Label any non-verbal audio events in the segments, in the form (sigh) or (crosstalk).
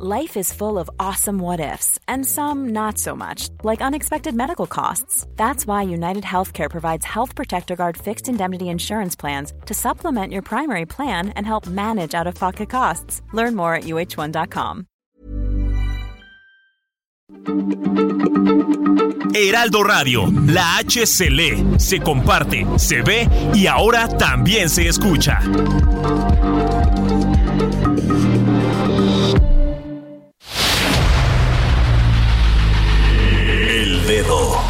Life is full of awesome what ifs, and some not so much, like unexpected medical costs. That's why United Healthcare provides Health Protector Guard fixed indemnity insurance plans to supplement your primary plan and help manage out of pocket costs. Learn more at uh1.com. Heraldo Radio, la H se comparte, se ve y ahora también se escucha.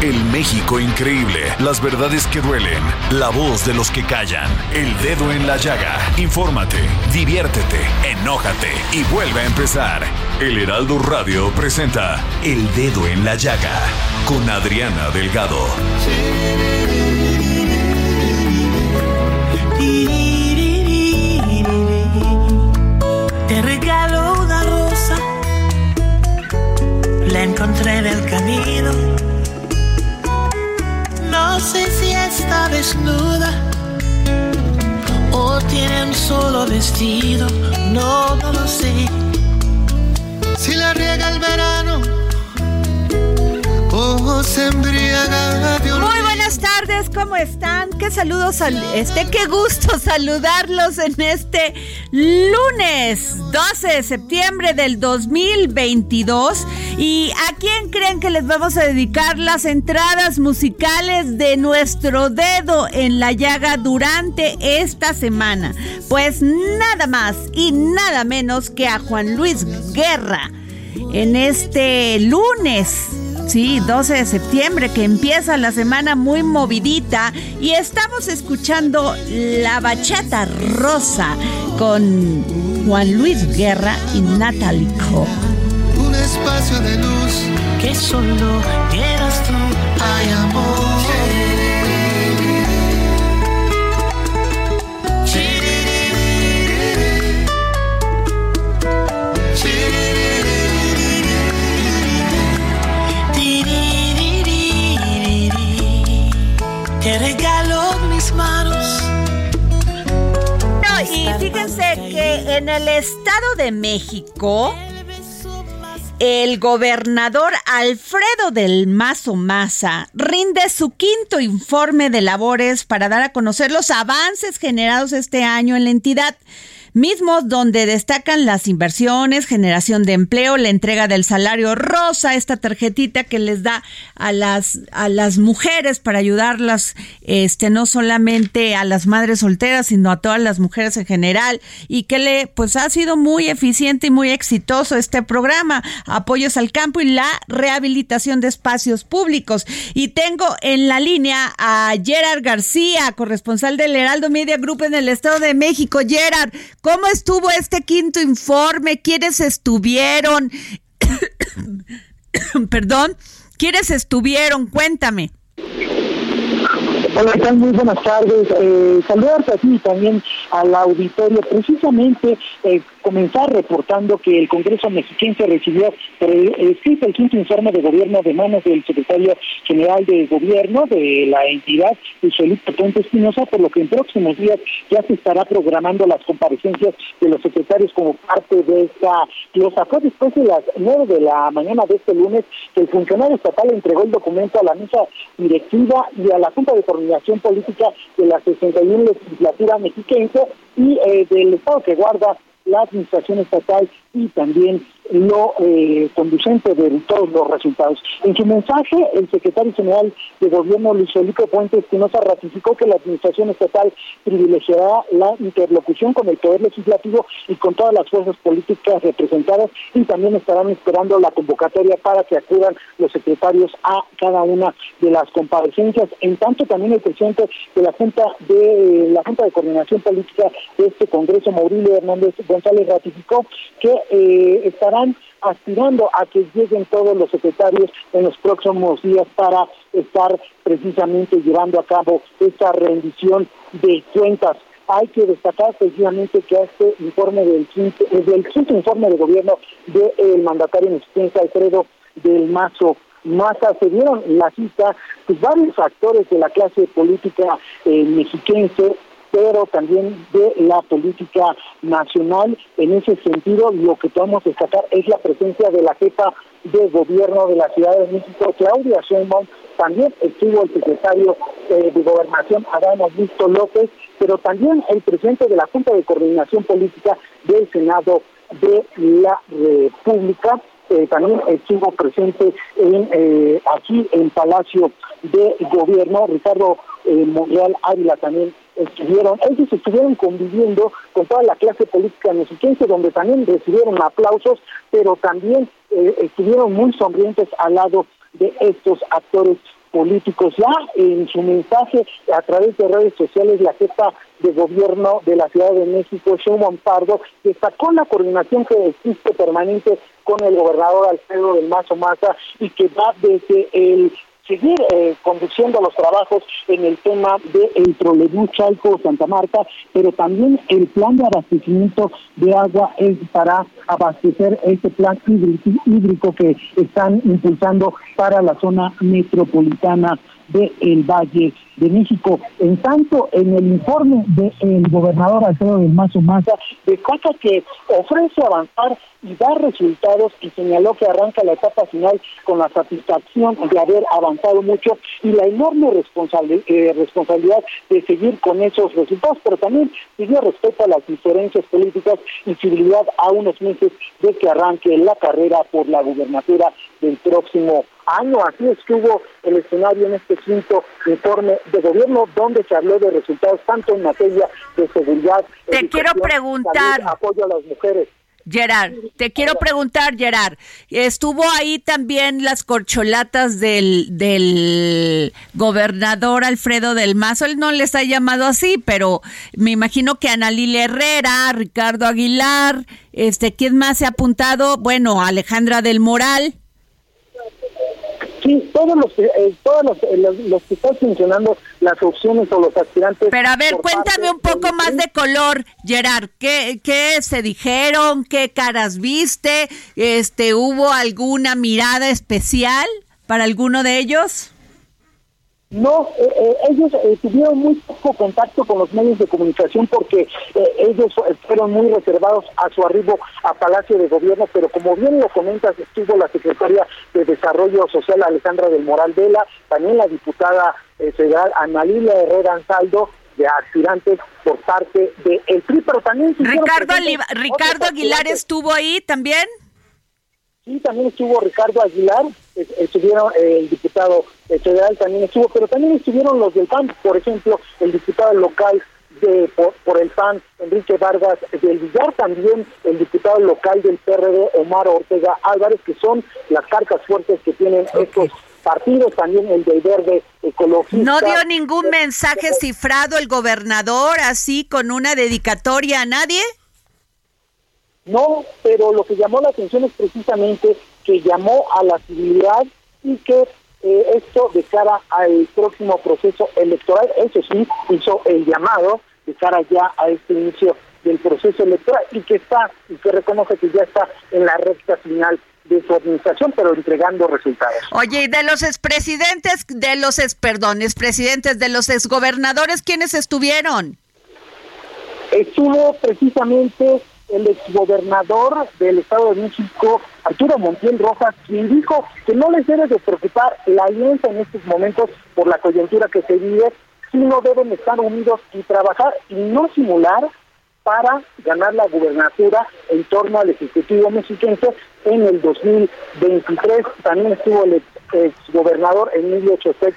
El México increíble. Las verdades que duelen. La voz de los que callan. El dedo en la llaga. Infórmate, diviértete, enójate y vuelve a empezar. El Heraldo Radio presenta El Dedo en la Llaga con Adriana Delgado. Te regalo una rosa. La encontré en el camino no sé si está desnuda o tiene un solo vestido, no, no lo sé. Si la riega el verano o se embriaga buenas tardes, ¿cómo están? Qué saludos, al, este, qué gusto (laughs) saludarlos en este lunes 12 de septiembre del 2022. ¿Y a quién creen que les vamos a dedicar las entradas musicales de nuestro dedo en la llaga durante esta semana? Pues nada más y nada menos que a Juan Luis Guerra en este lunes. Sí, 12 de septiembre, que empieza la semana muy movidita. Y estamos escuchando la bachata rosa con Juan Luis Guerra y Natalie Cole. Espacio de luz. Que solo quieras tú, hay amor. Te regalo mis manos. No, y fíjense que en el Estado de México el gobernador Alfredo del Mazo Maza rinde su quinto informe de labores para dar a conocer los avances generados este año en la entidad mismos donde destacan las inversiones, generación de empleo, la entrega del salario rosa, esta tarjetita que les da a las a las mujeres para ayudarlas, este no solamente a las madres solteras, sino a todas las mujeres en general y que le pues ha sido muy eficiente y muy exitoso este programa, apoyos al campo y la rehabilitación de espacios públicos. Y tengo en la línea a Gerard García, corresponsal del Heraldo Media Group en el Estado de México. Gerard, ¿Cómo estuvo este quinto informe? ¿Quiénes estuvieron? (coughs) Perdón, ¿quiénes estuvieron? Cuéntame. Hola, ¿qué? Muy buenas tardes. Eh, saludarte a ti también al auditorio. Precisamente eh, comenzar reportando que el Congreso mexiquense recibió escrito el quinto informe de gobierno de manos del secretario general de gobierno de la entidad, Felipe Ponte Espinosa, por lo que en próximos días ya se estará programando las comparecencias de los secretarios como parte de esta Lo sacó después de las nueve de la mañana de este lunes que el funcionario estatal entregó el documento a la mesa directiva y a la Junta de Coordinación Política de la 61 legislatura mexiquense y eh, del Estado que guarda la administración estatal y también lo eh, conducente de todos los resultados. En su mensaje, el secretario general de Gobierno, Luis Felipe Fuentes Espinosa, ratificó que la Administración Estatal privilegiará la interlocución con el Poder Legislativo y con todas las fuerzas políticas representadas y también estarán esperando la convocatoria para que acudan los secretarios a cada una de las comparecencias. En tanto, también el presidente de la Junta de la Junta de Coordinación Política de este Congreso, Maurilio Hernández González, ratificó que eh, estará estarán aspirando a que lleguen todos los secretarios en los próximos días para estar precisamente llevando a cabo esta rendición de cuentas. Hay que destacar precisamente que este informe del quinto, eh, del quinto informe de gobierno del mandatario mexiquense Alfredo del Mazo Maza se dieron la cita pues, varios actores de la clase política eh, mexiquense pero también de la política nacional. En ese sentido, lo que podemos destacar es la presencia de la jefa de gobierno de la Ciudad de México, Claudia Sheinbaum, también estuvo el secretario eh, de Gobernación, Adán Augusto López, pero también el presidente de la Junta de Coordinación Política del Senado de la República, eh, también estuvo presente en, eh, aquí en Palacio de Gobierno, Ricardo eh, Monreal Ávila también estuvieron, ellos estuvieron conviviendo con toda la clase política mexiquense, donde también recibieron aplausos, pero también eh, estuvieron muy sonrientes al lado de estos actores políticos. Ya en su mensaje a través de redes sociales, la jefa de gobierno de la Ciudad de México, Sheinbaum Pardo, destacó la coordinación que existe permanente con el gobernador Alfredo del Mazo Maza y que va desde el seguir eh, conduciendo los trabajos en el tema de trolebús Chalco Santa Marta, pero también el plan de abastecimiento de agua es para abastecer este plan hídrico que están impulsando para la zona metropolitana del Valle de México. En tanto, en el informe del gobernador Alfredo del Mazo Maza, destaca que ofrece avanzar y dar resultados y señaló que arranca la etapa final con la satisfacción de haber avanzado mucho y la enorme eh, responsabilidad de seguir con esos resultados, pero también pidió respeto a las diferencias políticas y civilidad a unos meses de que arranque la carrera por la gubernatura del próximo. Así estuvo el escenario en este quinto informe de gobierno, donde se habló de resultados tanto en materia de seguridad. Te quiero preguntar. apoyo a las mujeres. Gerard, te quiero preguntar, Gerard, estuvo ahí también las corcholatas del, del gobernador Alfredo del Mazo, él no les ha llamado así, pero me imagino que Ana Herrera, Ricardo Aguilar, este, ¿quién más se ha apuntado? Bueno, Alejandra del Moral. Sí, todos los, eh, todos eh, los, los, que están funcionando las opciones o los aspirantes. Pero a ver, cuéntame un poco más de color, Gerard. ¿Qué, ¿Qué se dijeron? ¿Qué caras viste? Este, ¿Hubo alguna mirada especial para alguno de ellos? No, eh, eh, ellos eh, tuvieron muy poco contacto con los medios de comunicación porque ellos fueron muy reservados a su arribo a Palacio de Gobierno, pero como bien lo comentas, estuvo la secretaria de Desarrollo Social Alejandra del Moral Vela, también la diputada federal Ana Herrera Ansaldo, de aspirantes por parte del el PRI, pero también... Ricardo, Ricardo Aguilar estuvo ahí también. Sí, también estuvo Ricardo Aguilar, estuvieron eh, el diputado federal también estuvo, pero también estuvieron los del PAN, por ejemplo, el diputado local de por, el PAN, Enrique Vargas del Villar, también el diputado local del PRD, Omar Ortega Álvarez, que son las cartas fuertes que tienen estos partidos, también el del Verde Ecologista. ¿No dio ningún mensaje cifrado el gobernador así con una dedicatoria a nadie? No, pero lo que llamó la atención es precisamente que llamó a la civilidad y que eh, esto de cara al próximo proceso electoral, eso sí, hizo el llamado de cara ya a este inicio del proceso electoral y que está, y que reconoce que ya está en la recta final de su administración, pero entregando resultados. Oye, y de los expresidentes, de los ex, perdón, expresidentes, de los exgobernadores, ¿quiénes estuvieron? Estuvo precisamente el exgobernador del Estado de México, Arturo Montiel Rojas, quien dijo que no les debe de preocupar la alianza en estos momentos por la coyuntura que se vive, sino deben estar unidos y trabajar y no simular para ganar la gubernatura en torno al Ejecutivo mexiquense en el 2023. También estuvo el exgobernador Emilio Chostec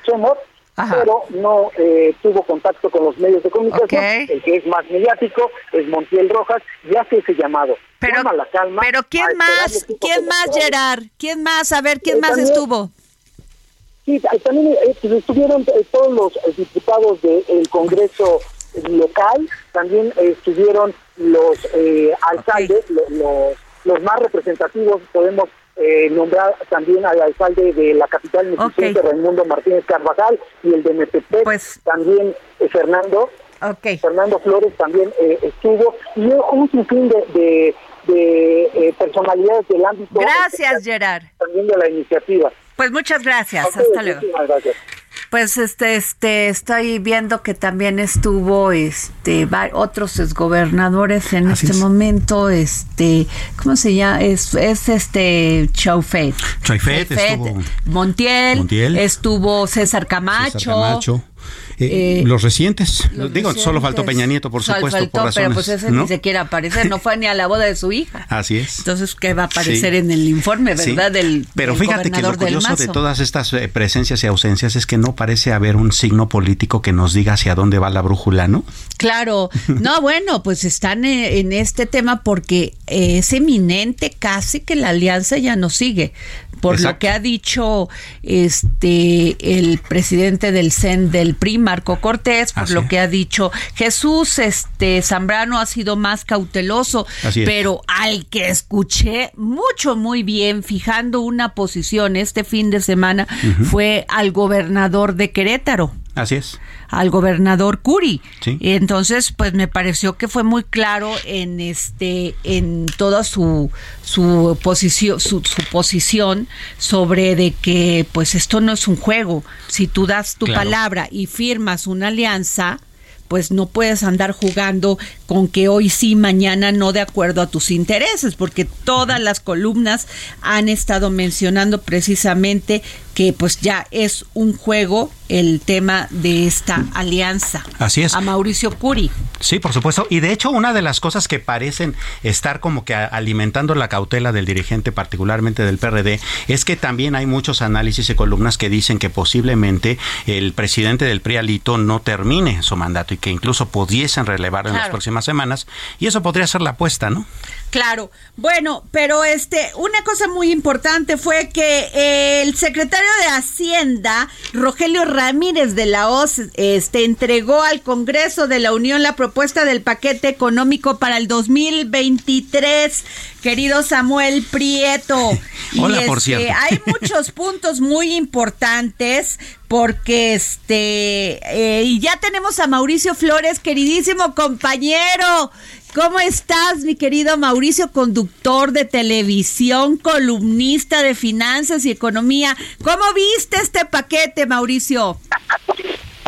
Pero no eh, tuvo contacto con los medios de comunicación. El que es más mediático es Montiel Rojas y hace ese llamado. Pero, la calma pero ¿quién más? ¿Quién más, Gerard? ¿Quién más? A ver, ¿quién eh, más estuvo? Sí, también eh, pues, estuvieron todos los diputados del Congreso local, también estuvieron los alcaldes, los los más representativos podemos eh, nombrar también al alcalde de la capital mexicana, Raimundo Martínez Carvajal, y el de Metepec, pues, también eh, Fernando. Fernando Flores también eh, estuvo, y un sinfín de, de, personalidades del ámbito. Gracias, Gerard. También de la iniciativa. Pues muchas gracias. Hasta luego. Gracias. Pues este, este, estoy viendo que también estuvo, este, otros exgobernadores en este momento, este, ¿cómo se llama? Es, es este Chaufet. Chaufet, estuvo Montiel, estuvo César Camacho. César Camacho. Eh, eh, los recientes, digo, solo faltó Peña Nieto, por supuesto, por razones, pero pues ese ni se quiere aparecer, no fue ni a la boda de su hija. (laughs) Así es. Entonces, ¿qué va a aparecer en el informe, verdad? Del, pero fíjate que lo curioso de todas estas eh, presencias y ausencias es que no parece haber un signo político que nos diga hacia dónde va la brújula, ¿no? Claro, no, (laughs) bueno, pues están en este tema porque es eminente casi que la alianza ya no sigue. Por lo que ha dicho este el presidente del CEN del PRI, Marco Cortés, por lo que ha dicho Jesús, este Zambrano ha sido más cauteloso, pero al que escuché mucho muy bien fijando una posición este fin de semana fue al gobernador de Querétaro. Así es. Al gobernador Curi. Sí. Entonces, pues me pareció que fue muy claro en este, en toda su, su posición, su, su posición sobre de que, pues esto no es un juego. Si tú das tu palabra y firmas una alianza, pues no puedes andar jugando con que hoy sí, mañana no de acuerdo a tus intereses, porque todas las columnas han estado mencionando precisamente que pues ya es un juego el tema de esta alianza. Así es. A Mauricio Curi. Sí, por supuesto. Y de hecho, una de las cosas que parecen estar como que alimentando la cautela del dirigente, particularmente del PRD, es que también hay muchos análisis y columnas que dicen que posiblemente el presidente del PRIALITO no termine su mandato y que incluso pudiesen relevar en las próximas semanas. Y eso podría ser la apuesta, ¿no? Claro. Bueno, pero este, una cosa muy importante fue que el secretario de Hacienda, Rogelio Ramírez de la OZ, este, entregó al Congreso de la Unión la propuesta del paquete económico para el 2023. Querido Samuel Prieto. (laughs) Hola, por este, cierto. Hay muchos (laughs) puntos muy importantes porque este eh, y ya tenemos a Mauricio Flores, queridísimo compañero. ¿Cómo estás, mi querido Mauricio, conductor de televisión, columnista de finanzas y economía? ¿Cómo viste este paquete, Mauricio?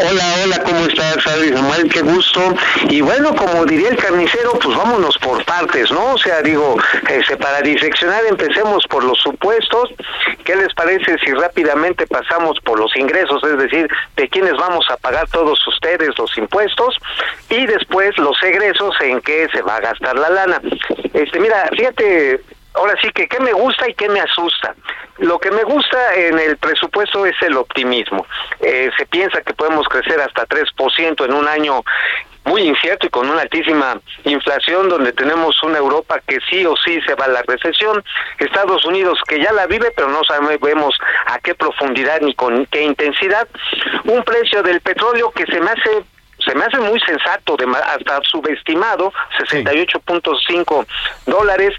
Hola, hola, ¿cómo estás, Samuel? Qué gusto. Y bueno, como diría el carnicero, pues vámonos por partes, ¿no? O sea, digo, este, para diseccionar empecemos por los supuestos. ¿Qué les parece si rápidamente pasamos por los ingresos, es decir, de quiénes vamos a pagar todos ustedes los impuestos? Y después los egresos, en qué se va a gastar la lana. Este, mira, fíjate, ahora sí que qué me gusta y qué me asusta. Lo que me gusta en el presupuesto es el optimismo. Eh, se piensa que podemos crecer hasta 3% en un año muy incierto y con una altísima inflación donde tenemos una Europa que sí o sí se va a la recesión, Estados Unidos que ya la vive pero no sabemos a qué profundidad ni con qué intensidad, un precio del petróleo que se me hace se me hace muy sensato, de, hasta subestimado, 68.5 dólares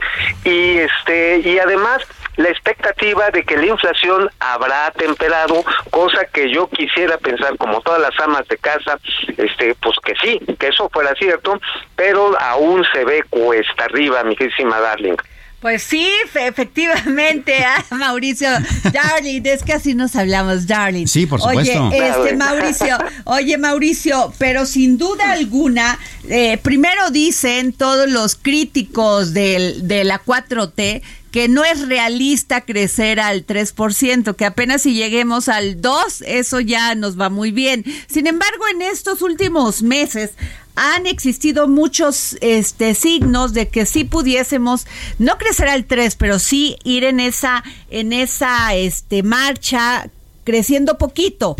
y este y además la expectativa de que la inflación habrá temperado, cosa que yo quisiera pensar como todas las amas de casa, este pues que sí, que eso fuera cierto, pero aún se ve cuesta arriba, mi querísima Darling. Pues sí, efectivamente, (laughs) ah, Mauricio, darling, es que así nos hablamos, darling. Sí, por supuesto. Oye, este, Mauricio, oye, Mauricio, pero sin duda alguna, eh, primero dicen todos los críticos del, de la 4T que no es realista crecer al 3%, que apenas si lleguemos al 2, eso ya nos va muy bien. Sin embargo, en estos últimos meses han existido muchos este, signos de que sí pudiésemos no crecer al 3, pero sí ir en esa en esa este marcha creciendo poquito.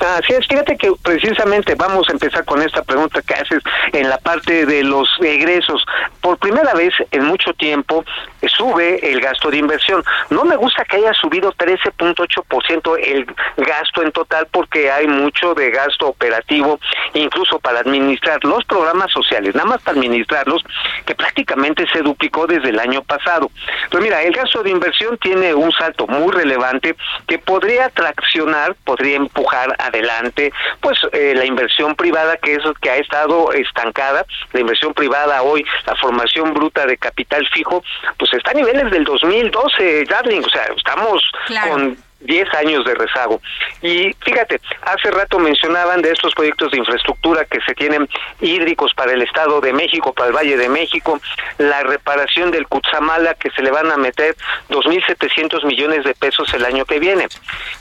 Así es, fíjate que precisamente vamos a empezar con esta pregunta que haces en la parte de los egresos. Por primera vez en mucho tiempo sube el gasto de inversión. No me gusta que haya subido 13.8% el gasto en total porque hay mucho de gasto operativo, incluso para administrar los programas sociales, nada más para administrarlos, que prácticamente se duplicó desde el año pasado. Pues mira, el gasto de inversión tiene un salto muy relevante que podría traccionar, podría empujar a adelante, pues eh, la inversión privada que es que ha estado estancada, la inversión privada hoy, la formación bruta de capital fijo, pues está a niveles del 2012, Darling, o sea, estamos con 10 años de rezago. Y fíjate, hace rato mencionaban de estos proyectos de infraestructura que se tienen hídricos para el Estado de México, para el Valle de México, la reparación del Cutzamala que se le van a meter 2.700 millones de pesos el año que viene.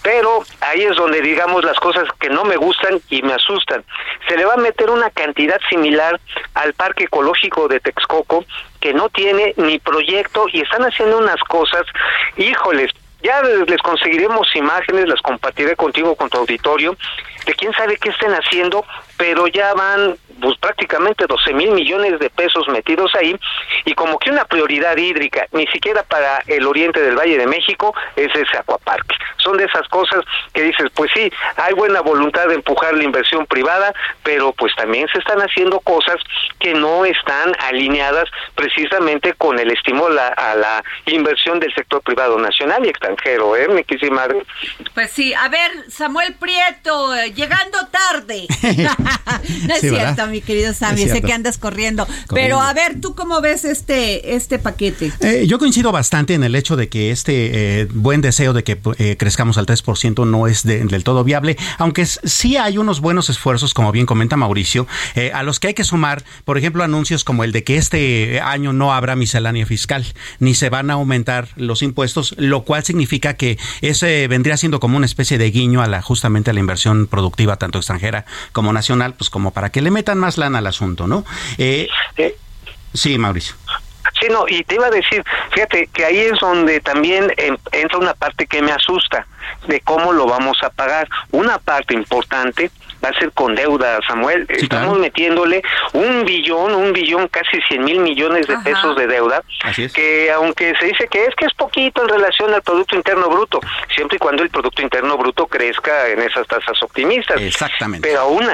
Pero ahí es donde digamos las cosas que no me gustan y me asustan. Se le va a meter una cantidad similar al Parque Ecológico de Texcoco que no tiene ni proyecto y están haciendo unas cosas, híjoles, ya les conseguiremos imágenes, las compartiré contigo, con tu auditorio, de quién sabe qué estén haciendo, pero ya van pues prácticamente 12 mil millones de pesos metidos ahí y como que una prioridad hídrica, ni siquiera para el oriente del Valle de México, es ese acuaparque. Son de esas cosas que dices, pues sí, hay buena voluntad de empujar la inversión privada, pero pues también se están haciendo cosas que no están alineadas precisamente con el estímulo a, la inversión del sector privado nacional y extranjero, ¿eh? Me quise Pues sí, a ver, Samuel Prieto, eh, llegando tarde. (laughs) (laughs) no es cierto, mi querido Sammy, sé que andas corriendo. Pero a ver, ¿tú cómo ves este, este paquete? Eh, yo coincido bastante en el hecho de que este eh, buen deseo de que eh, crezcamos al 3% no es del todo viable, aunque sí hay unos buenos esfuerzos, como bien comenta Mauricio, a los que hay que sumar, por ejemplo, anuncios como el de que este año no habrá miscelánea fiscal, ni se van a aumentar los impuestos, lo cual significa que ese vendría siendo como una especie de guiño a la justamente a la inversión productiva, tanto extranjera como nacional, pues como para que le metan más lana al asunto, ¿no? Eh, sí, Mauricio. Sí, no, y te iba a decir, fíjate que ahí es donde también entra una parte que me asusta de cómo lo vamos a pagar. Una parte importante va a ser con deuda, Samuel. Estamos metiéndole un billón, un billón, casi 100 mil millones de pesos de deuda, que aunque se dice que es que es poquito en relación al Producto Interno Bruto, siempre y cuando el Producto Interno Bruto crezca en esas tasas optimistas. Exactamente. Pero aún,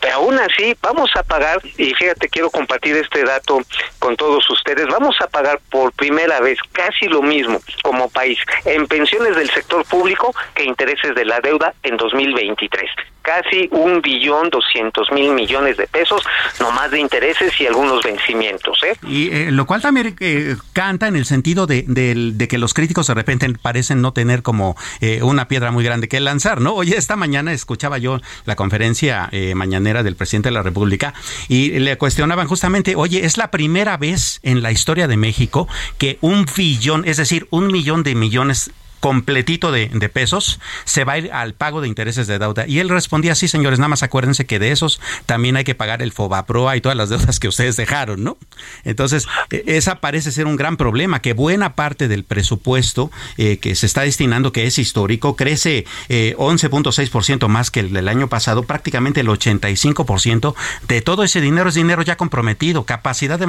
pero aún así vamos a pagar, y fíjate, quiero compartir este dato con todos ustedes, vamos a pagar por primera vez casi lo mismo como país en pensiones del sector público que intereses de la deuda en 2023 casi un billón doscientos mil millones de pesos, no más de intereses y algunos vencimientos. ¿eh? Y eh, lo cual también eh, canta en el sentido de, de, que los críticos de repente parecen no tener como eh, una piedra muy grande que lanzar, ¿no? Oye, esta mañana escuchaba yo la conferencia mañanera del presidente de la República y le cuestionaban justamente, oye, es la primera vez en la historia de México que un billón, es decir, un millón de millones completito de, pesos se va a ir al pago de intereses de deuda. Y él respondía, sí, señores, nada más acuérdense que de esos también hay que pagar el FOBAPROA y todas las deudas que ustedes dejaron, ¿no? Entonces, e, esa parece ser un gran problema, que buena parte del presupuesto eh, que se está destinando, que es histórico, crece eh, 11.6% más que el del año pasado, prácticamente el 85% de todo ese dinero es dinero ya comprometido, capacidad de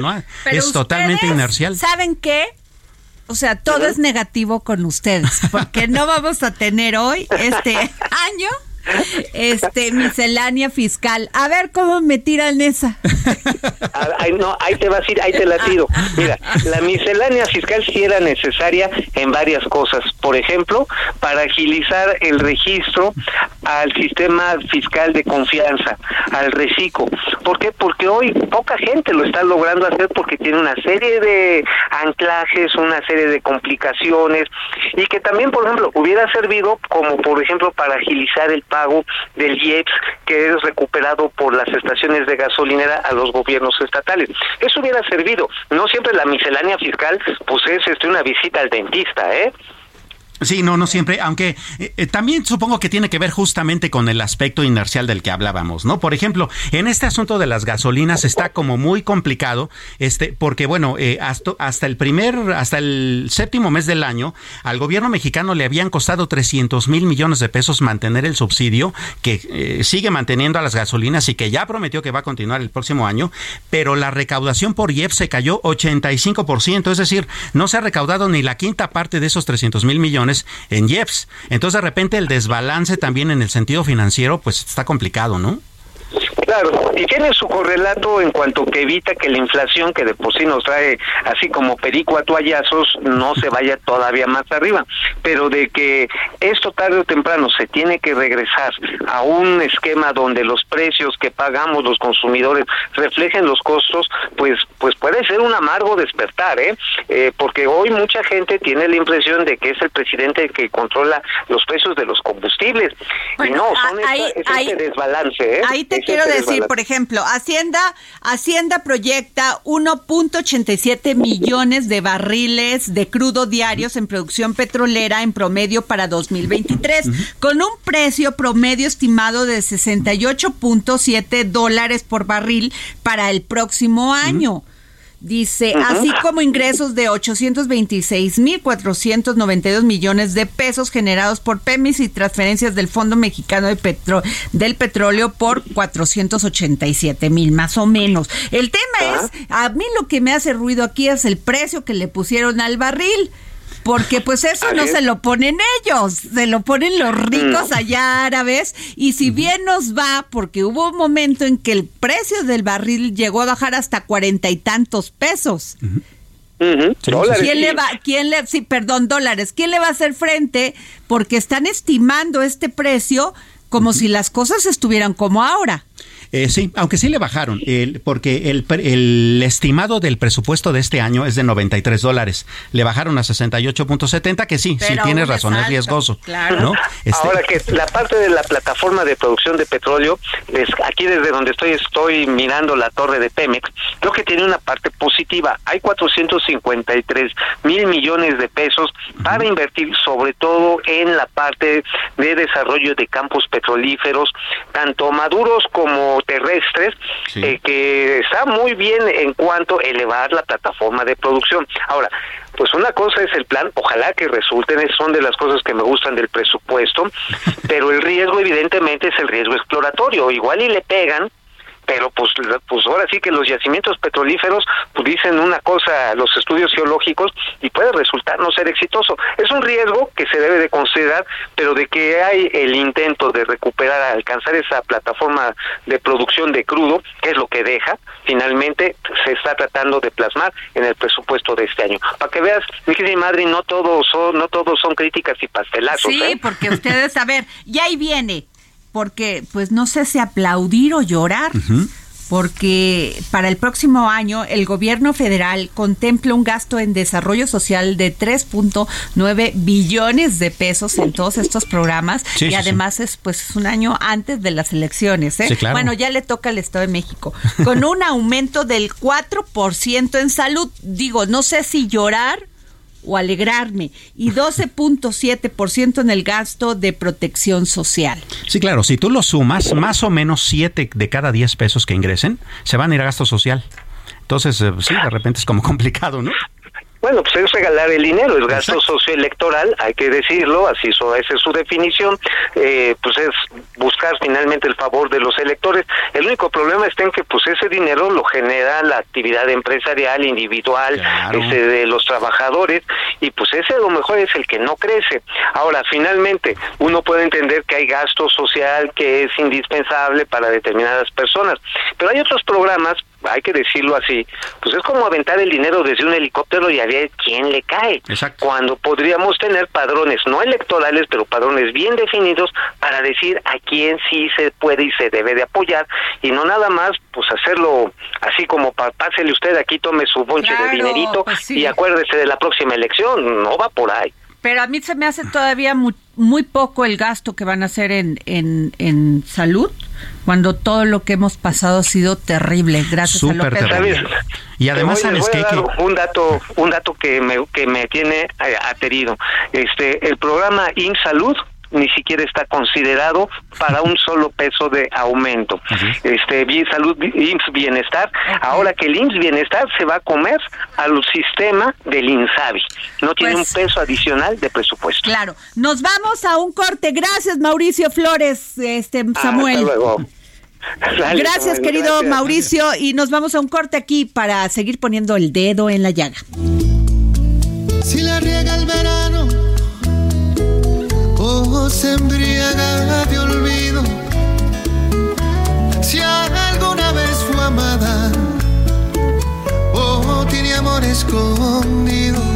no es totalmente inercial. ¿Saben qué? O sea, todo es negativo con ustedes, porque no vamos a tener hoy, este (laughs) año, este, miscelánea fiscal. A ver cómo me tiran esa. Ahí, no, ahí te vas a ir, ahí te la tiro. Mira, la miscelánea fiscal sí era necesaria en varias cosas. Por ejemplo, para agilizar el registro al sistema fiscal de confianza, al reciclo. ¿Por qué? Porque hoy poca gente lo está logrando hacer porque tiene una serie de anclajes, una serie de complicaciones y que también, por ejemplo, hubiera servido como, por ejemplo, para agilizar el del IEPS que es recuperado por las estaciones de gasolinera a los gobiernos estatales. Eso hubiera servido. No siempre la miscelánea fiscal, pues es este, una visita al dentista, ¿eh? Sí, no, no siempre, aunque eh, eh, también supongo que tiene que ver justamente con el aspecto inercial del que hablábamos, ¿no? Por ejemplo, en este asunto de las gasolinas está como muy complicado, este, porque bueno, eh, hasta, hasta, el primer, hasta el séptimo mes del año, al gobierno mexicano le habían costado 300 mil millones de pesos mantener el subsidio que sigue manteniendo a las gasolinas y que ya prometió que va a continuar el próximo año, pero la recaudación por IEP se cayó 85%, es decir, no se ha recaudado ni la quinta parte de esos 300 mil millones en IEPS. Entonces, de repente, el desbalance también en el sentido financiero, pues está complicado, ¿no? Claro, y tiene su correlato en cuanto que evita que la inflación, que de por sí nos trae así como perico a toallazos, no se vaya todavía más arriba. Pero de que esto tarde o temprano se tiene que regresar a un esquema donde los precios que pagamos los consumidores reflejen los costos, pues, pues puede ser un amargo despertar, ¿eh? eh porque hoy mucha gente tiene la impresión de que es el presidente el que controla los precios de los combustibles. y no, son este desbalance, ¿eh? Ahí te quiero decir, por ejemplo, Hacienda, Hacienda proyecta 1.87 millones de barriles de crudo diarios en producción petrolera en promedio para 2023, con un precio promedio estimado de 68.7 dólares por barril para el próximo año. Dice, así como ingresos de 826.492 millones de pesos generados por PEMIS y transferencias del Fondo Mexicano de Petro del Petróleo por 487 mil, más o menos. El tema es, a mí lo que me hace ruido aquí es el precio que le pusieron al barril porque pues eso no se lo ponen ellos, se lo ponen los ricos allá árabes. Y si bien nos va, porque hubo un momento en que el precio del barril llegó a bajar hasta cuarenta y tantos pesos. ¿Quién le va, quién le, sí, perdón, dólares, quién le va a hacer frente? Porque están estimando este precio como si las cosas estuvieran como ahora. Eh, sí, aunque sí le bajaron, porque el, el, estimado del presupuesto de este año es de 93 dólares. Le bajaron a 68.70, que sí, sí tienes razón, es riesgoso. Claro. Este Ahora que la parte de la plataforma de producción de petróleo, es, aquí desde donde estoy, estoy mirando la torre de Pemex, creo que tiene una parte positiva. Hay 453 mil millones de pesos para invertir sobre todo en la parte de desarrollo de campos petrolíferos, tanto maduros como terrestres, eh, que está muy bien en cuanto a elevar la plataforma de producción. Ahora, pues una cosa es el plan, ojalá que resulten, son de las cosas que me gustan del presupuesto, (laughs) pero el riesgo evidentemente es el riesgo exploratorio, igual y le pegan, pero pues, pues ahora sí que los yacimientos petrolíferos pues dicen una cosa los estudios geológicos y puede resultar no ser exitoso. Es un riesgo que se debe de considerar, pero de que hay el intento de recuperar, alcanzar esa plataforma de producción de crudo, que es lo que deja, finalmente se está tratando de plasmar en el presupuesto de este año. Para que veas, mi madre, no todos son, no todos son críticas y pastelazos. Sí, ¿eh? porque ustedes, a ver, y ahí viene, porque pues no sé si aplaudir o llorar. Porque para el próximo año el gobierno federal contempla un gasto en desarrollo social de 3.9 billones de pesos en todos estos programas y además es pues un año antes de las elecciones. ¿eh? Bueno, ya le toca al Estado de México con un aumento del 4% en salud. Digo, no sé si llorar o alegrarme y 12.7% en el gasto de protección social. Sí, claro, si tú lo sumas, más o menos 7 de cada 10 pesos que ingresen se van a ir a gasto social. Entonces, eh, sí, de repente es como complicado, ¿no? Bueno, pues es regalar el dinero, el gasto socioelectoral, hay que decirlo, así esa es su definición, eh, pues es buscar finalmente el favor de los electores. El único problema está en que pues ese dinero lo genera la actividad empresarial, individual, ese de los trabajadores, y pues ese a lo mejor es el que no crece. Ahora, finalmente, uno puede entender que hay gasto social que es indispensable para determinadas personas, pero hay otros programas hay que decirlo así, pues es como aventar el dinero desde un helicóptero y a ver quién le cae. Cuando podríamos tener padrones no electorales, pero padrones bien definidos para decir a quién sí se puede y se debe de apoyar y no nada más pues hacerlo así como pásele usted aquí, tome su bonche de dinerito pues y acuérdese de la próxima elección, no va por ahí. Pero a mí se me hace todavía muy poco el gasto que van a hacer en, en, en salud cuando todo lo que hemos pasado ha sido terrible gracias a López terrible. Y además sabes que un dato un dato que me que me tiene eh, aterido. Este el programa InSalud ni siquiera está considerado para un solo peso de aumento. Este bien salud IMSS bienestar, ahora que el IMSS bienestar se va a comer al sistema del INSABI. No tiene un pues peso adicional de presupuesto. Claro. Nos vamos a un corte. Gracias Mauricio Flores, este Samuel. Hasta luego. (laughs) gracias, querido Mauricio, y nos vamos a un corte aquí para seguir poniendo el dedo en la llaga. Si la riega el verano se embriaga de olvido. Si alguna vez fue amada o tiene amor escondido.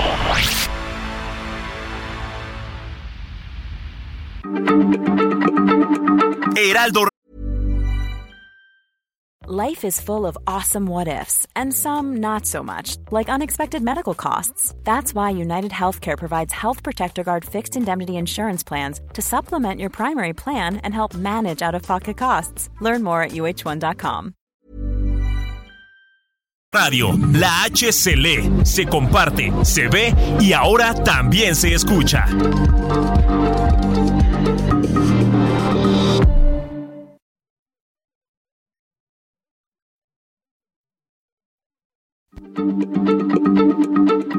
Heraldo. Life is full of awesome what ifs, and some not so much, like unexpected medical costs. That's why United Healthcare provides Health Protector Guard fixed indemnity insurance plans to supplement your primary plan and help manage out of pocket costs. Learn more at uh1.com. Radio, la H se lee, se comparte, se ve y ahora también se escucha.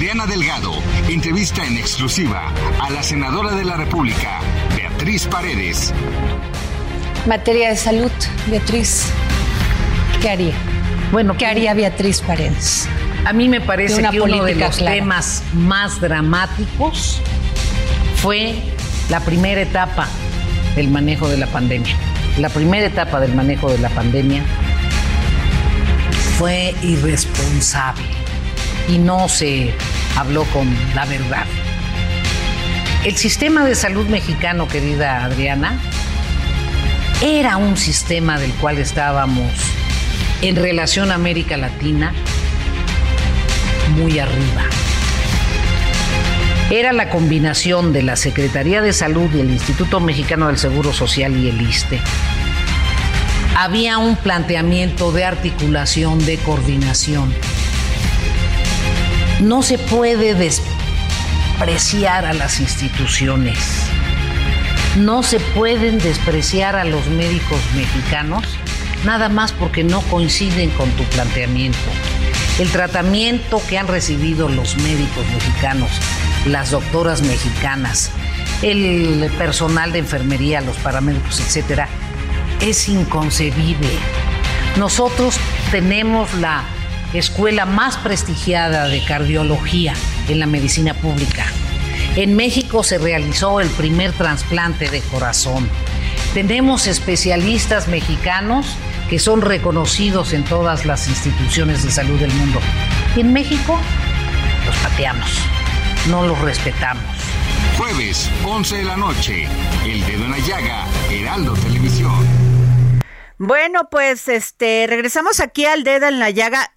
Adriana Delgado entrevista en exclusiva a la senadora de la República, Beatriz Paredes. Materia de salud, Beatriz, ¿qué haría? Bueno, ¿qué haría Beatriz Paredes? A mí me parece que uno de los temas más dramáticos fue la primera etapa del manejo de la pandemia. La primera etapa del manejo de la pandemia fue irresponsable y no se habló con la verdad. El sistema de salud mexicano, querida Adriana, era un sistema del cual estábamos en relación a América Latina muy arriba. Era la combinación de la Secretaría de Salud y el Instituto Mexicano del Seguro Social y el ISTE. Había un planteamiento de articulación, de coordinación no se puede despreciar a las instituciones. No se pueden despreciar a los médicos mexicanos nada más porque no coinciden con tu planteamiento. El tratamiento que han recibido los médicos mexicanos, las doctoras mexicanas, el personal de enfermería, los paramédicos, etcétera, es inconcebible. Nosotros tenemos la escuela más prestigiada de cardiología en la medicina pública. En México se realizó el primer trasplante de corazón. Tenemos especialistas mexicanos que son reconocidos en todas las instituciones de salud del mundo. Y en México los pateamos, no los respetamos. Jueves, 11 de la noche, El Dedo en la Llaga, Heraldo Televisión. Bueno, pues este regresamos aquí al Dedo en la Llaga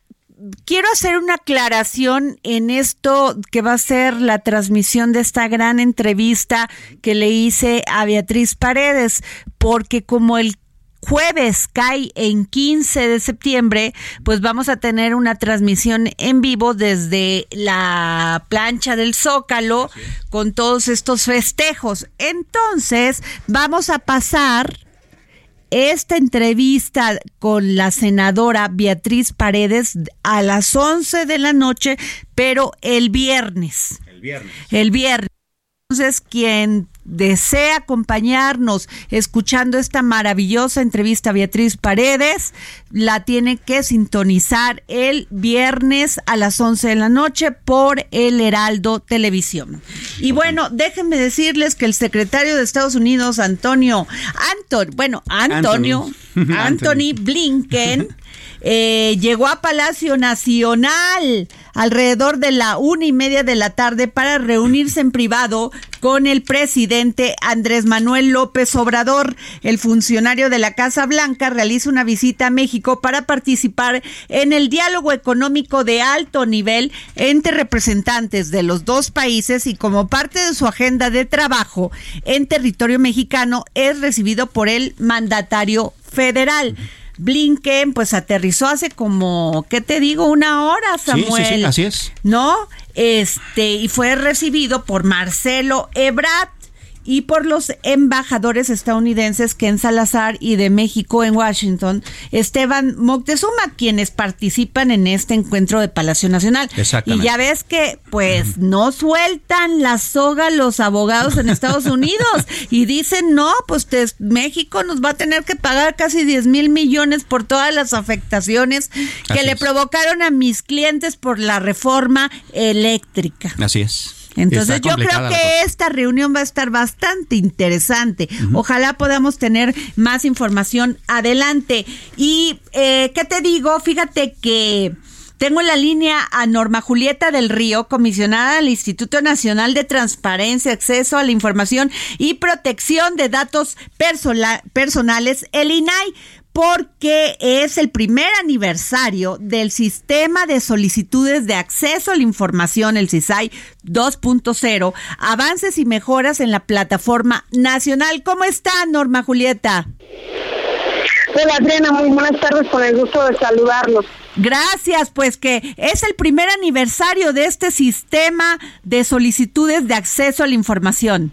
quiero hacer una aclaración en esto que va a ser la transmisión de esta gran entrevista que le hice a Beatriz Paredes, porque como el jueves cae en 15 de septiembre, pues vamos a tener una transmisión en vivo desde la plancha del Zócalo con todos estos festejos. Entonces, vamos a pasar esta entrevista con la senadora Beatriz Paredes a las 11 de la noche, pero el viernes. El viernes. El viernes. Entonces, quien desea acompañarnos escuchando esta maravillosa entrevista a Beatriz Paredes, la tiene que sintonizar el viernes a las 11 de la noche por el Heraldo Televisión. Y bueno, déjenme decirles que el secretario de Estados Unidos, Antonio, Anton, bueno, Antonio, Anthony, (laughs) Anthony Blinken, eh, llegó a Palacio Nacional alrededor de la una y media de la tarde para reunirse en privado con el presidente Andrés Manuel López Obrador. El funcionario de la Casa Blanca realiza una visita a México para participar en el diálogo económico de alto nivel entre representantes de los dos países y como parte de su agenda de trabajo en territorio mexicano es recibido por el mandatario federal. Blinken pues aterrizó hace como, ¿qué te digo? Una hora, Samuel. Sí, sí, así es. ¿No? Este, y fue recibido por Marcelo Ebrat, y por los embajadores estadounidenses Ken Salazar y de México en Washington, Esteban Moctezuma, quienes participan en este encuentro de Palacio Nacional. Y ya ves que, pues, no sueltan la soga los abogados en Estados Unidos y dicen, no, pues México nos va a tener que pagar casi 10 mil millones por todas las afectaciones que le provocaron a mis clientes por la reforma eléctrica. Así es. Entonces yo creo que esta reunión va a estar bastante interesante. Ojalá podamos tener más información adelante. Y, eh, ¿qué te digo? Fíjate que... Tengo en la línea a Norma Julieta del Río, comisionada del Instituto Nacional de Transparencia, Acceso a la Información y Protección de Datos Personales, el INAI porque es el primer aniversario del sistema de solicitudes de acceso a la información, el CISAI 2.0, avances y mejoras en la plataforma nacional. ¿Cómo está, Norma Julieta? Hola Adriana, muy buenas tardes, con el gusto de saludarlos. Gracias, pues que es el primer aniversario de este sistema de solicitudes de acceso a la información.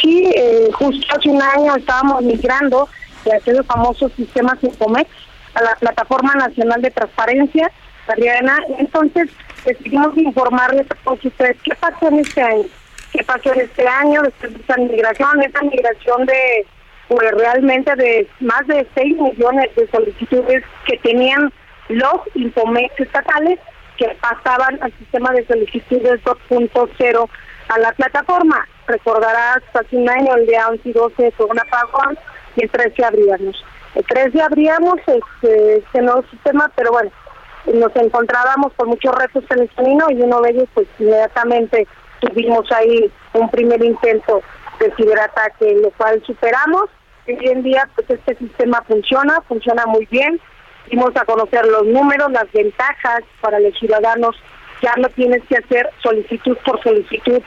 Sí, eh, justo hace un año estábamos migrando de aquel famoso sistema Infomex a la Plataforma Nacional de Transparencia, Adriana. Entonces, decidimos informarles a todos ustedes qué pasó en este año. ¿Qué pasó en este año después de esta migración? Esta migración de pues realmente de más de 6 millones de solicitudes que tenían los Infomex estatales que pasaban al sistema de solicitudes 2.0 a la plataforma. Recordarás hace un año, el día 11 y 12 fue un apagón y el 13 abríamos. El 13 abríamos este, este nuevo sistema, pero bueno, nos encontrábamos con muchos retos en el camino y uno de ellos pues inmediatamente tuvimos ahí un primer intento de ciberataque, lo cual superamos. Hoy en día pues este sistema funciona, funciona muy bien. Dimos a conocer los números, las ventajas para los ciudadanos. Ya no tienes que hacer solicitud por solicitud,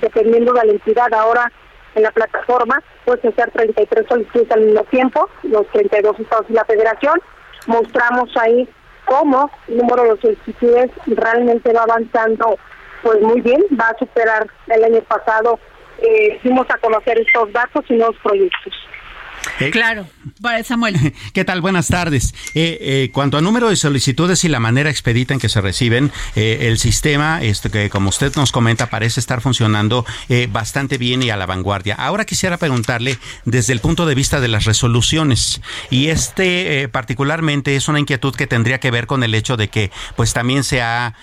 dependiendo de la entidad. Ahora en la plataforma, puedes hacer 33 solicitudes al mismo tiempo, los 32 estados y la federación. Mostramos ahí cómo el número de solicitudes realmente va avanzando pues muy bien, va a superar el año pasado. Eh, dimos a conocer estos datos y nuevos proyectos. Eh, claro, Samuel. (laughs) ¿Qué tal? Buenas tardes. Eh, eh, cuanto a número de solicitudes y la manera expedita en que se reciben, el sistema, este, que como usted nos comenta, parece estar funcionando bastante bien y a la vanguardia. Ahora quisiera preguntarle desde el punto de vista de las resoluciones, y este particularmente es una inquietud que tendría que ver con el hecho de que pues también se ha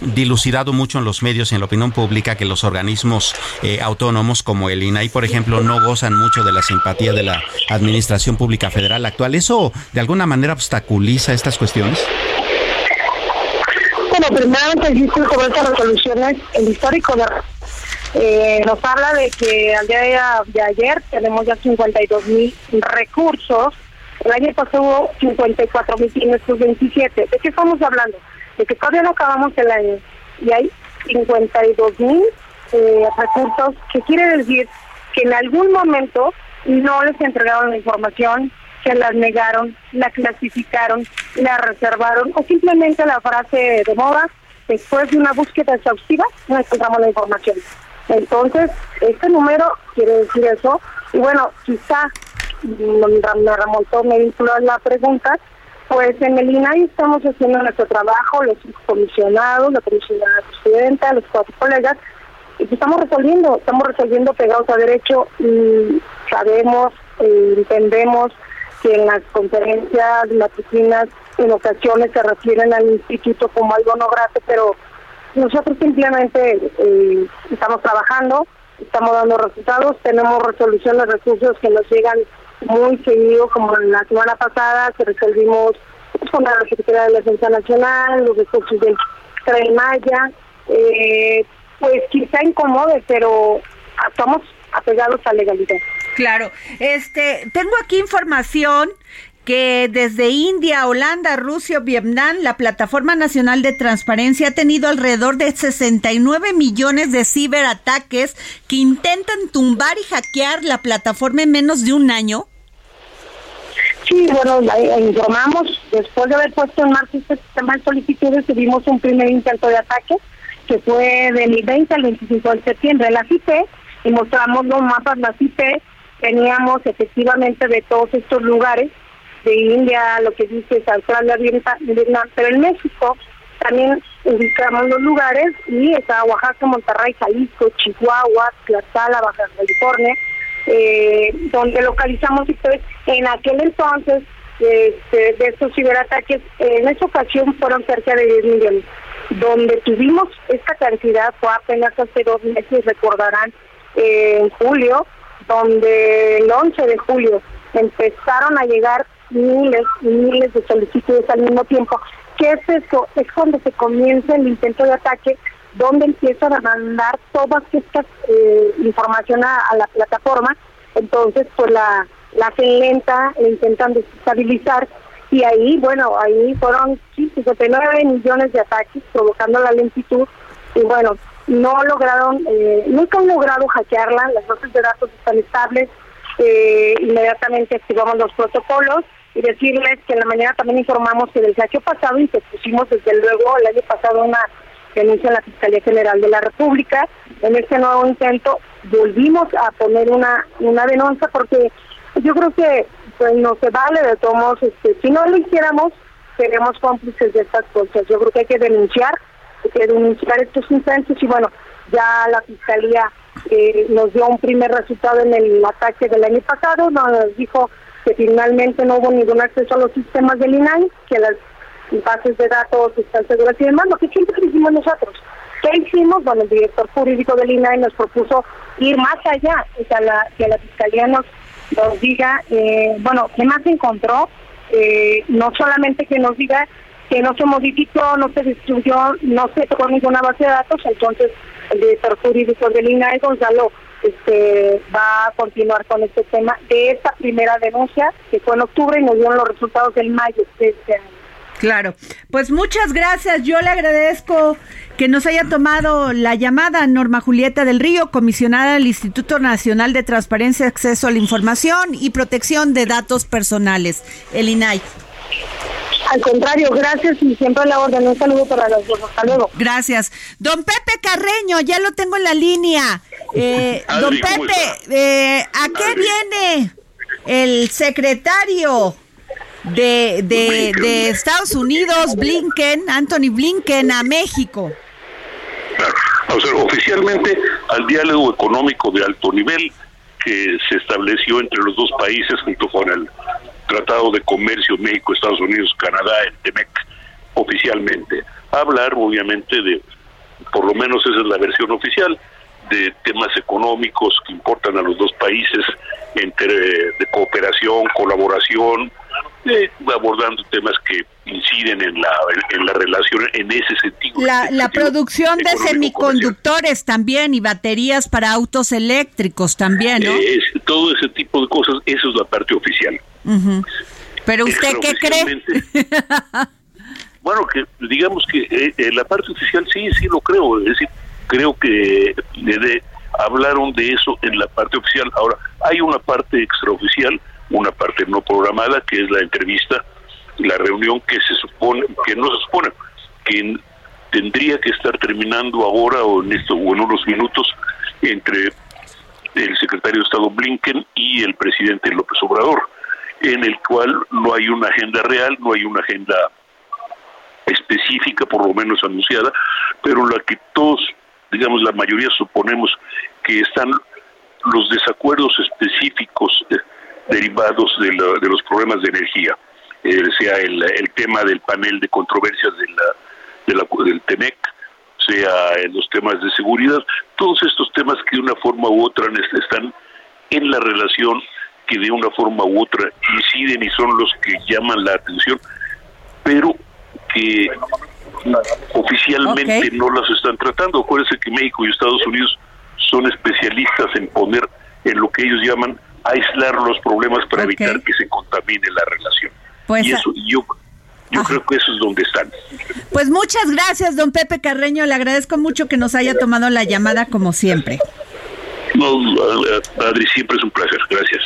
dilucidado mucho en los medios y en la opinión pública que los organismos autónomos como el INAI, por ejemplo, no gozan mucho de la simpatía de la Administración Pública Federal actual. ¿Eso de alguna manera obstaculiza estas cuestiones? Bueno, primeramente existen sobre estas resoluciones el histórico eh, nos habla de que al día de, ayer tenemos ya 52 mil recursos El año pasado hubo 54.527. ¿De qué estamos hablando? De que todavía no acabamos el año y hay 52.000 eh, recursos, que quiere decir que en algún momento no les entregaron la información, se las negaron, la clasificaron, la reservaron o simplemente la frase de moda, después de una búsqueda exhaustiva, no encontramos la información. Entonces, este número quiere decir eso. Y bueno, quizá me remontó, me vinculó la pregunta, pues en el INAI estamos haciendo nuestro trabajo, los comisionados, la comisionada presidenta, los cuatro colegas, y estamos resolviendo, estamos resolviendo pegados a derecho y sabemos, eh, entendemos que en las conferencias matutinas en ocasiones se refieren al instituto como algo no grato, pero nosotros simplemente eh, estamos trabajando, estamos dando resultados, tenemos resolución de recursos que nos llegan muy seguido, como la semana pasada que resolvimos con la Secretaría de la Defensa Nacional, los recursos del Tren Maya, eh, pues quizá incomode, pero estamos apegados a legalidad. Claro, este, tengo aquí información que desde India, Holanda, Rusia, Vietnam, la Plataforma Nacional de Transparencia ha tenido alrededor de 69 millones de ciberataques que intentan tumbar y hackear la plataforma en menos de un año. Sí, bueno, informamos, después de haber puesto en marcha este sistema de solicitudes, tuvimos un primer intento de ataque que fue del 20 al 25 de septiembre. La CIP y mostramos los mapas, la CIP teníamos efectivamente de todos estos lugares, de India, lo que dice Australia, Vietnam, pero en México también ubicamos los lugares y está Oaxaca, Monterrey, Jalisco, Chihuahua, Tlaxcala, Baja California, eh, donde localizamos pues en aquel entonces este, de estos ciberataques, en esa ocasión fueron cerca de 10 millones. Donde tuvimos esta cantidad fue apenas hace dos meses, recordarán, en julio, donde el 11 de julio empezaron a llegar miles y miles de solicitudes al mismo tiempo. ¿Qué es eso? Es cuando se comienza el intento de ataque, donde empiezan a mandar todas estas eh, información a, la plataforma. Entonces, pues la, la hacen lenta, la intentan desestabilizar y ahí, bueno, ahí fueron 59 millones de ataques provocando la lentitud. Y bueno, no lograron, eh, nunca han logrado hackearla, las bases de datos están estables, eh, inmediatamente activamos los protocolos y decirles que en la mañana también informamos que del hackeo pasado y que pusimos desde luego el año pasado una denuncia en la Fiscalía General de la República. En este nuevo intento volvimos a poner una, una denuncia porque yo creo que pues no se vale de todos este, si no lo hiciéramos, seremos cómplices de estas cosas. Yo creo que hay que denunciar, hay que denunciar estos intentos y bueno, ya la Fiscalía eh, nos dio un primer resultado en el ataque del año pasado, nos dijo que finalmente no hubo ningún acceso a los sistemas del INAI, que las bases de datos están seguras y demás, lo que siempre hicimos nosotros. ¿Qué hicimos? Bueno, el director jurídico del INAI nos propuso ir más allá, o sea, la, que la Fiscalía nos, nos diga, eh, bueno, ¿qué más encontró? Eh, no solamente que nos diga que no se modificó, no se destruyó, no se tocó ninguna base de datos, entonces el director jurídico del INAI, Gonzalo, este, va a continuar con este tema de esta primera denuncia que fue en octubre y nos dieron los resultados del mayo de este año. Claro, pues muchas gracias. Yo le agradezco que nos haya tomado la llamada Norma Julieta del Río, comisionada del Instituto Nacional de Transparencia, Acceso a la Información y Protección de Datos Personales, el INAI. Al contrario, gracias y siempre la orden. Un saludo para los dos. Hasta luego. Gracias. Don Pepe Carreño, ya lo tengo en la línea. Eh, don Pepe, eh, ¿a qué viene el secretario de, de, Estados Unidos, Blinken, Anthony Blinken, a México? O sea, oficialmente al diálogo económico de alto nivel que se estableció entre los dos países junto con el Tratado de Comercio México, Estados Unidos, Canadá, el TEMEC, oficialmente. Hablar, obviamente, de, por lo menos esa es la versión oficial, de temas económicos que importan a los dos países, entre de cooperación, colaboración, abordando temas que inciden en la en la relación en ese sentido. La, la producción de semiconductores también y baterías para autos eléctricos también, ¿no? todo ese tipo de cosas, eso es la parte oficial. Pero usted qué cree? (laughs) bueno, que digamos que eh, la parte oficial sí, sí lo creo, es decir, creo que de, hablaron de eso en la parte oficial. Ahora, hay una parte extraoficial, una parte no programada, que es la entrevista, la reunión que se supone, que no se supone, que tendría que estar terminando ahora o en esto o en unos minutos entre el secretario de Estado Blinken y el presidente López Obrador, en el cual no hay una agenda real, no hay una agenda específica, por lo menos anunciada, pero la que todos, digamos, la mayoría suponemos que están los desacuerdos específicos derivados de, de, los problemas de energía, eh, sea el, el, tema del panel de controversias de la, de la, del TEMEC, sea en los temas de seguridad, todos estos temas que de una forma u otra están en la relación que de una forma u otra inciden y son los que llaman la atención, pero que oficialmente no las están tratando. Acuérdense que México y Estados Unidos son especialistas en poner en lo que ellos llaman aislar los problemas para evitar que se contamine la relación. Pues y eso yo yo creo que eso es donde están. Pues muchas gracias, don Pepe Carreño. Le agradezco mucho que nos haya tomado la llamada como siempre. No, Adri, siempre es un placer. Gracias.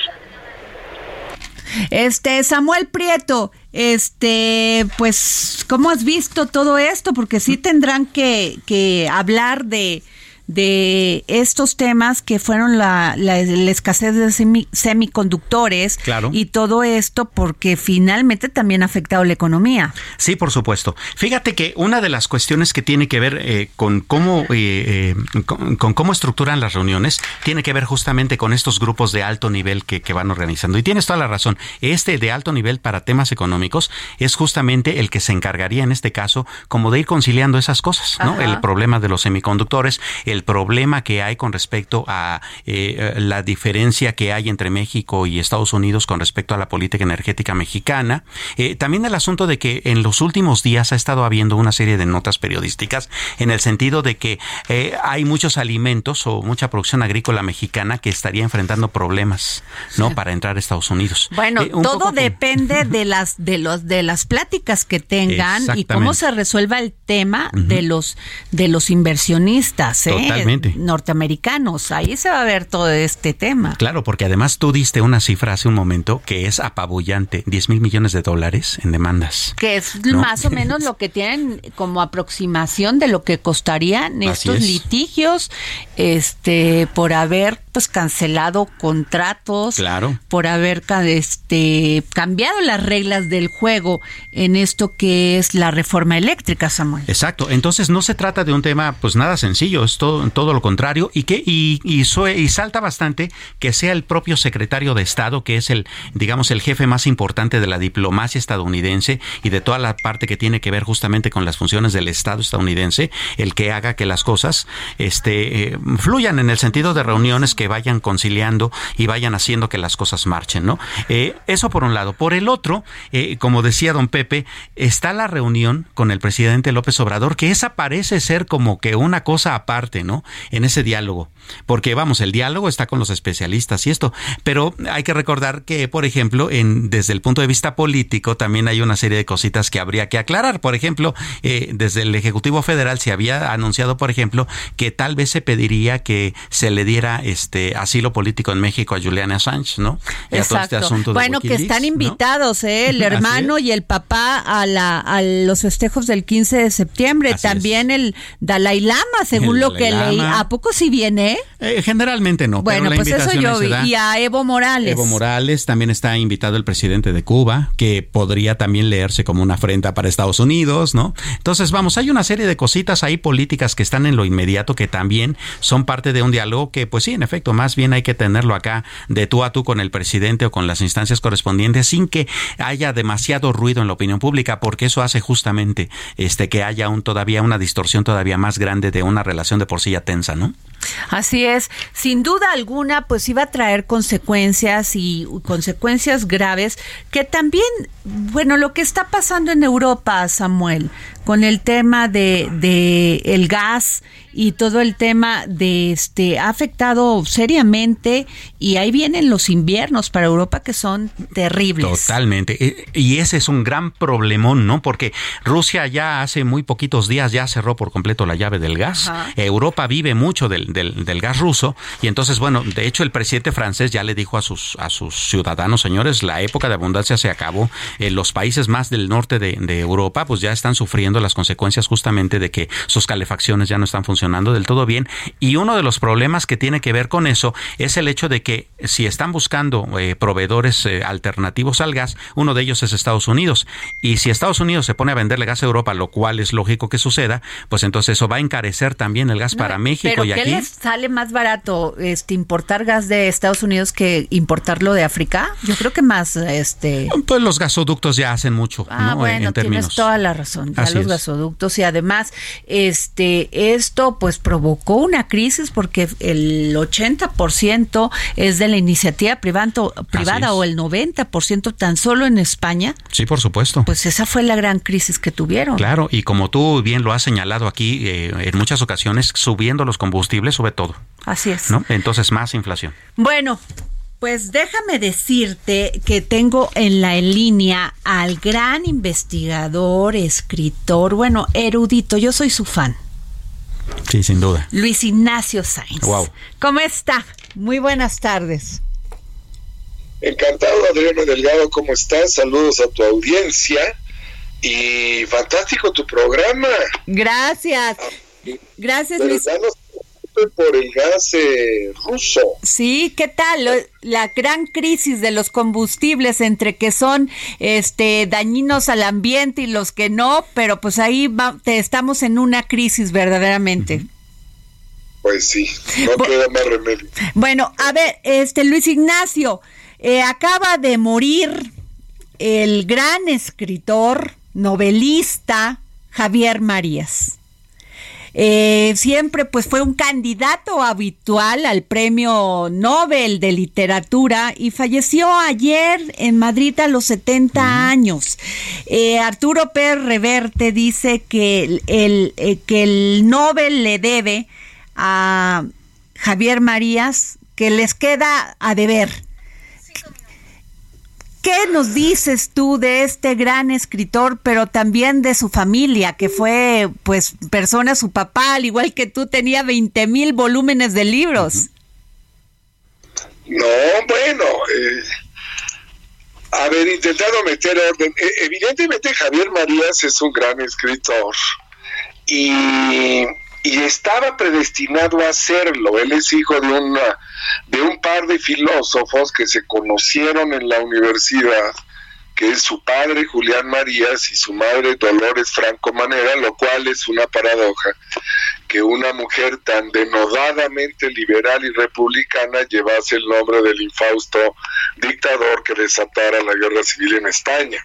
Este, Samuel Prieto, este, pues, ¿cómo has visto todo esto? Porque sí tendrán que, que hablar de, de estos temas que fueron la, la, escasez de semiconductores y todo esto porque finalmente también ha afectado la economía. Sí, por supuesto. Fíjate que una de las cuestiones que tiene que ver eh, con cómo eh, eh, con, cómo estructuran las reuniones tiene que ver justamente con estos grupos de alto nivel que, que van organizando. Y tienes toda la razón. Este de alto nivel para temas económicos es justamente el que se encargaría en este caso como de ir conciliando esas cosas, ¿no? El problema de los semiconductores, el el problema que hay con respecto a eh, la diferencia que hay entre México y Estados Unidos con respecto a la política energética mexicana. Eh, también el asunto de que en los últimos días ha estado habiendo una serie de notas periodísticas en el sentido de que eh, hay muchos alimentos o mucha producción agrícola mexicana que estaría enfrentando problemas, ¿no? Para entrar a Estados Unidos. Bueno, todo depende (laughs) de las de los de las pláticas que tengan y cómo se resuelva el tema de los de los inversionistas, ¿eh? Norteamericanos. Ahí se va a ver todo este tema. Claro, porque además tú diste una cifra hace un momento que es apabullante, 10 mil millones de dólares en demandas. Que es más o menos lo (laughs) que tienen como aproximación de lo que costarían estos litigios este por haber pues cancelado contratos, claro. por haber este cambiado las reglas del juego en esto que es la reforma eléctrica, Samuel. Exacto, entonces no se trata de un tema pues nada sencillo, es todo todo, lo contrario, y que y, y, y, salta bastante que sea el propio secretario de Estado, que es el, digamos, el jefe más importante de la diplomacia estadounidense y de toda la parte que tiene que ver justamente con las funciones del Estado estadounidense, el que haga que las cosas este, eh, fluyan en el sentido de reuniones que vayan conciliando y vayan haciendo que las cosas marchen, ¿no? Eh, eso por un lado. Por el otro, eh, como decía don Pepe, está la reunión con el presidente López Obrador, que esa parece ser como que una cosa aparte. En ese diálogo. Porque vamos, el diálogo está con los especialistas y esto, pero hay que recordar que, por ejemplo, en, desde el punto de vista político también hay una serie de cositas que habría que aclarar. Por ejemplo, eh, desde el Ejecutivo Federal se había anunciado, por ejemplo, que tal vez se pediría que se le diera este asilo político en México a Juliana Assange, ¿no? Exacto. bueno, que están invitados, ¿eh? el (laughs) hermano y el papá a, la, a los festejos del 15 de septiembre. también el Dalai Lama, según lo que ¿A poco si viene? Eh, generalmente no. Bueno, pues eso yo vi. Y a Evo Morales. Evo Morales también está invitado el presidente de Cuba, que podría también leerse como una afrenta para Estados Unidos, ¿no? Entonces, vamos, hay una serie de cositas ahí políticas que están en lo inmediato que también son parte de un diálogo que, pues sí, en efecto, más bien hay que tenerlo acá de tú a tú con el presidente o con las instancias correspondientes sin que haya demasiado ruido en la opinión pública, porque eso hace justamente este que haya un todavía una distorsión todavía más grande de una relación de por sí ya tensa, ¿no? Así es, sin duda alguna, pues iba a traer consecuencias y consecuencias graves que también, bueno, lo que está pasando en Europa, Samuel, con el tema de, de el gas y todo el tema de este ha afectado seriamente y ahí vienen los inviernos para Europa que son terribles. Totalmente. E, y ese es un gran problemón, ¿no? Porque Rusia ya hace muy poquitos días ya cerró por completo la llave del gas. Europa vive mucho del, del, gas ruso y entonces, bueno, de hecho el presidente francés ya le dijo a sus, a sus ciudadanos, señores, la época de abundancia se acabó. Eh, los países más del norte de, de Europa pues ya están sufriendo las consecuencias justamente de que sus calefacciones ya no están funcionando del todo bien. Y uno de los problemas que tiene que ver con eso es el hecho de que si están buscando eh, proveedores eh, alternativos al gas, uno de ellos es Estados Unidos. Y si Estados Unidos se pone a venderle gas a Europa, lo cual es lógico que suceda, pues entonces eso va a encarecer también el gas para México pero y ¿qué aquí. les sale más barato este importar gas de Estados Unidos que importarlo de África? Yo creo que más este pues los gasoductos ya hacen mucho, ah, Bueno, tienes toda la razón. Ya los gasoductos y además este esto pues provocó una crisis porque el 80% es de la iniciativa privado, privada o el 90% tan solo en España. Sí, por supuesto. Pues esa fue la gran crisis que tuvieron. Claro, y como tú bien lo has señalado aquí, eh, en muchas ocasiones subiendo los combustibles sube todo. Así es. ¿no? Entonces más inflación. Bueno, pues déjame decirte que tengo en la línea al gran investigador, escritor, bueno, erudito, yo soy su fan. Sí, sin duda. Luis Ignacio Sainz. Wow. ¿Cómo está? Muy buenas tardes. Encantado, Adriano Delgado, ¿cómo estás? Saludos a tu audiencia y fantástico tu programa. Gracias. Gracias, Luis por el gas eh, ruso. Sí, ¿qué tal? La gran crisis de los combustibles entre que son este dañinos al ambiente y los que no, pero pues ahí te, estamos en una crisis verdaderamente. Pues sí, no queda más remedio. Bueno, a ver, este Luis Ignacio, eh, acaba de morir el gran escritor, novelista Javier Marías. Eh, siempre pues fue un candidato habitual al premio Nobel de Literatura y falleció ayer en Madrid a los 70 años. Eh, Arturo Pérez Reverte dice que el, eh, que el Nobel le debe a Javier Marías que les queda a deber ¿Qué nos dices tú de este gran escritor, pero también de su familia, que fue, pues, persona, su papá, al igual que tú, tenía 20 mil volúmenes de libros? No, bueno, eh, haber intentado meter orden. E, evidentemente Javier Marías es un gran escritor y y estaba predestinado a hacerlo. Él es hijo de una de un par de filósofos que se conocieron en la universidad, que es su padre Julián Marías y su madre Dolores Franco Manera, lo cual es una paradoja que una mujer tan denodadamente liberal y republicana llevase el nombre del infausto dictador que desatara la guerra civil en España.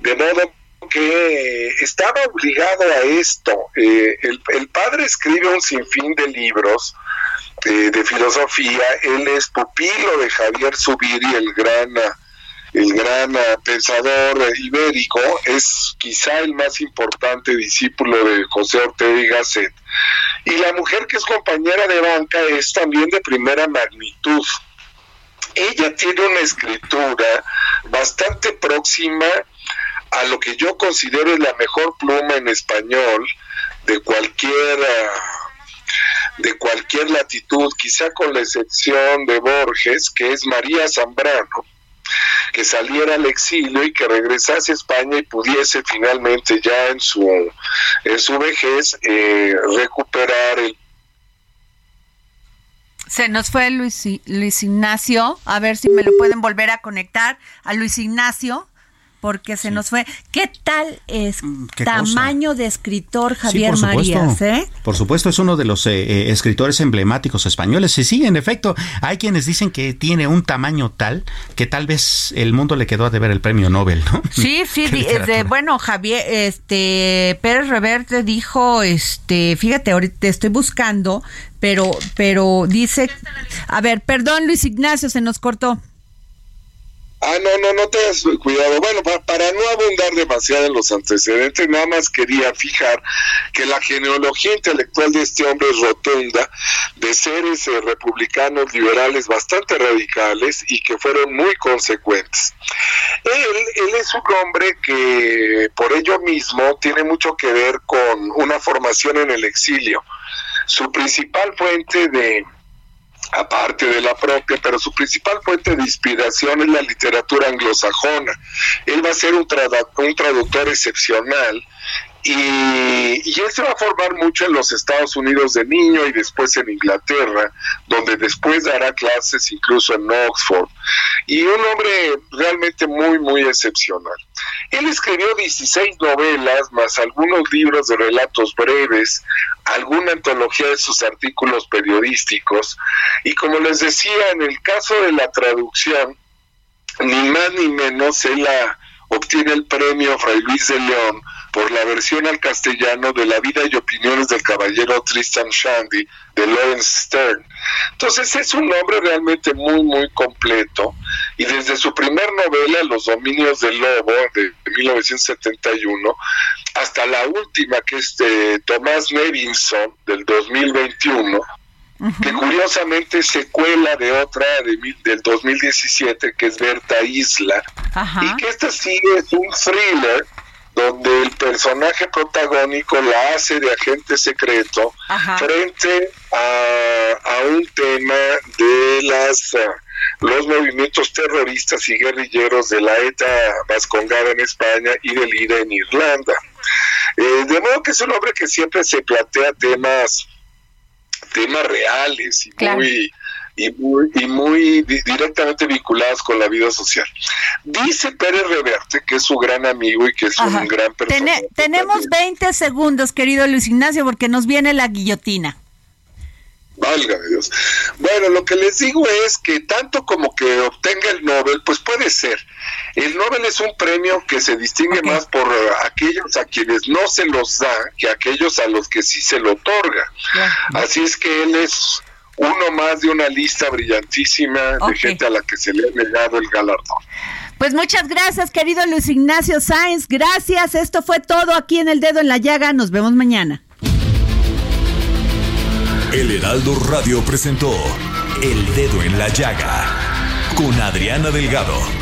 De modo que estaba obligado a esto. Eh, el, padre escribe un sinfín de libros eh, de filosofía. Él es pupilo de Javier Zubiri, el gran, el gran pensador ibérico. Es quizá el más importante discípulo de José Ortega y Gasset. Y la mujer que es compañera de banca es también de primera magnitud. Ella tiene una escritura bastante próxima a lo que yo considero la mejor pluma en español de cualquier de cualquier latitud, quizá con la excepción de Borges, que es María Zambrano, que saliera al exilio y que regresase a España y pudiese finalmente ya en su en su vejez eh, recuperar el se nos fue Luis, Luis Ignacio, a ver si me lo pueden volver a conectar. A Luis Ignacio porque se nos fue. ¿Qué tal es mm, tamaño de escritor Javier Marías? Eh? Por supuesto, es uno de los eh, eh, escritores emblemáticos españoles. Sí, sí, en efecto, hay quienes dicen que tiene un tamaño tal que tal vez el mundo le quedó a deber el premio Nobel, ¿no? (laughs) Sí, (laughs) sí, bueno, Javier, este, Pérez Reverte dijo, este, fíjate, ahorita estoy buscando, pero, pero dice, a ver, perdón, Luis Ignacio, se nos cortó. Ah, no, no, no tengas cuidado. Bueno, para, no abundar demasiado en los antecedentes, nada más quería fijar que la genealogía intelectual de este hombre es rotunda, de seres eh, republicanos liberales bastante radicales y que fueron muy consecuentes. Él, él es un hombre que por ello mismo tiene mucho que ver con una formación en el exilio. Su principal fuente de aparte de la propia, pero su principal fuente de inspiración es la literatura anglosajona. Él va a ser un, un traductor excepcional y, y, él se va a formar mucho en los Estados Unidos de niño y después en Inglaterra, donde después dará clases incluso en Oxford. Y un hombre realmente muy, muy excepcional. Él escribió 16 novelas, más algunos libros de relatos breves, alguna antología de sus artículos periodísticos. Y como les decía, en el caso de la traducción, ni más ni menos, él la obtiene el premio Fray Luis de León por la versión al castellano de La vida y opiniones del caballero Tristan Shandy de Lawrence Stern. Entonces es un hombre realmente muy, muy completo y desde su primer novela, Los dominios del lobo, de, 1971, hasta la última, que es de Tomás Nevinson, del 2021, que curiosamente es secuela de otra de, del 2017 que es Berta Isla y que esta sigue es un thriller donde el personaje protagónico la hace de agente secreto frente a, un tema de las eh, los movimientos terroristas y guerrilleros de la ETA vascongada en España y del IRA en Irlanda. Eh, de modo que es un hombre que siempre se plantea temas temas reales y muy y muy, y muy directamente vinculadas con la vida social. Dice Pérez Reverte, que es su gran amigo y que es un gran personaje. tenemos 20 segundos, querido Luis Ignacio, porque nos viene la guillotina. Válgame Dios. Bueno, lo que les digo es que tanto como que obtenga el Nobel, pues puede ser. El Nobel es un premio que se distingue más por aquellos a quienes no se los da que aquellos a los que sí se lo otorga. Así es que él es uno más de una lista brillantísima de gente a la que se le ha negado el galardón. Pues muchas gracias, querido Luis Ignacio Sáenz. Gracias. Esto fue todo aquí en El Dedo en la Llaga. Nos vemos mañana. El Heraldo Radio presentó El Dedo en la Llaga con Adriana Delgado.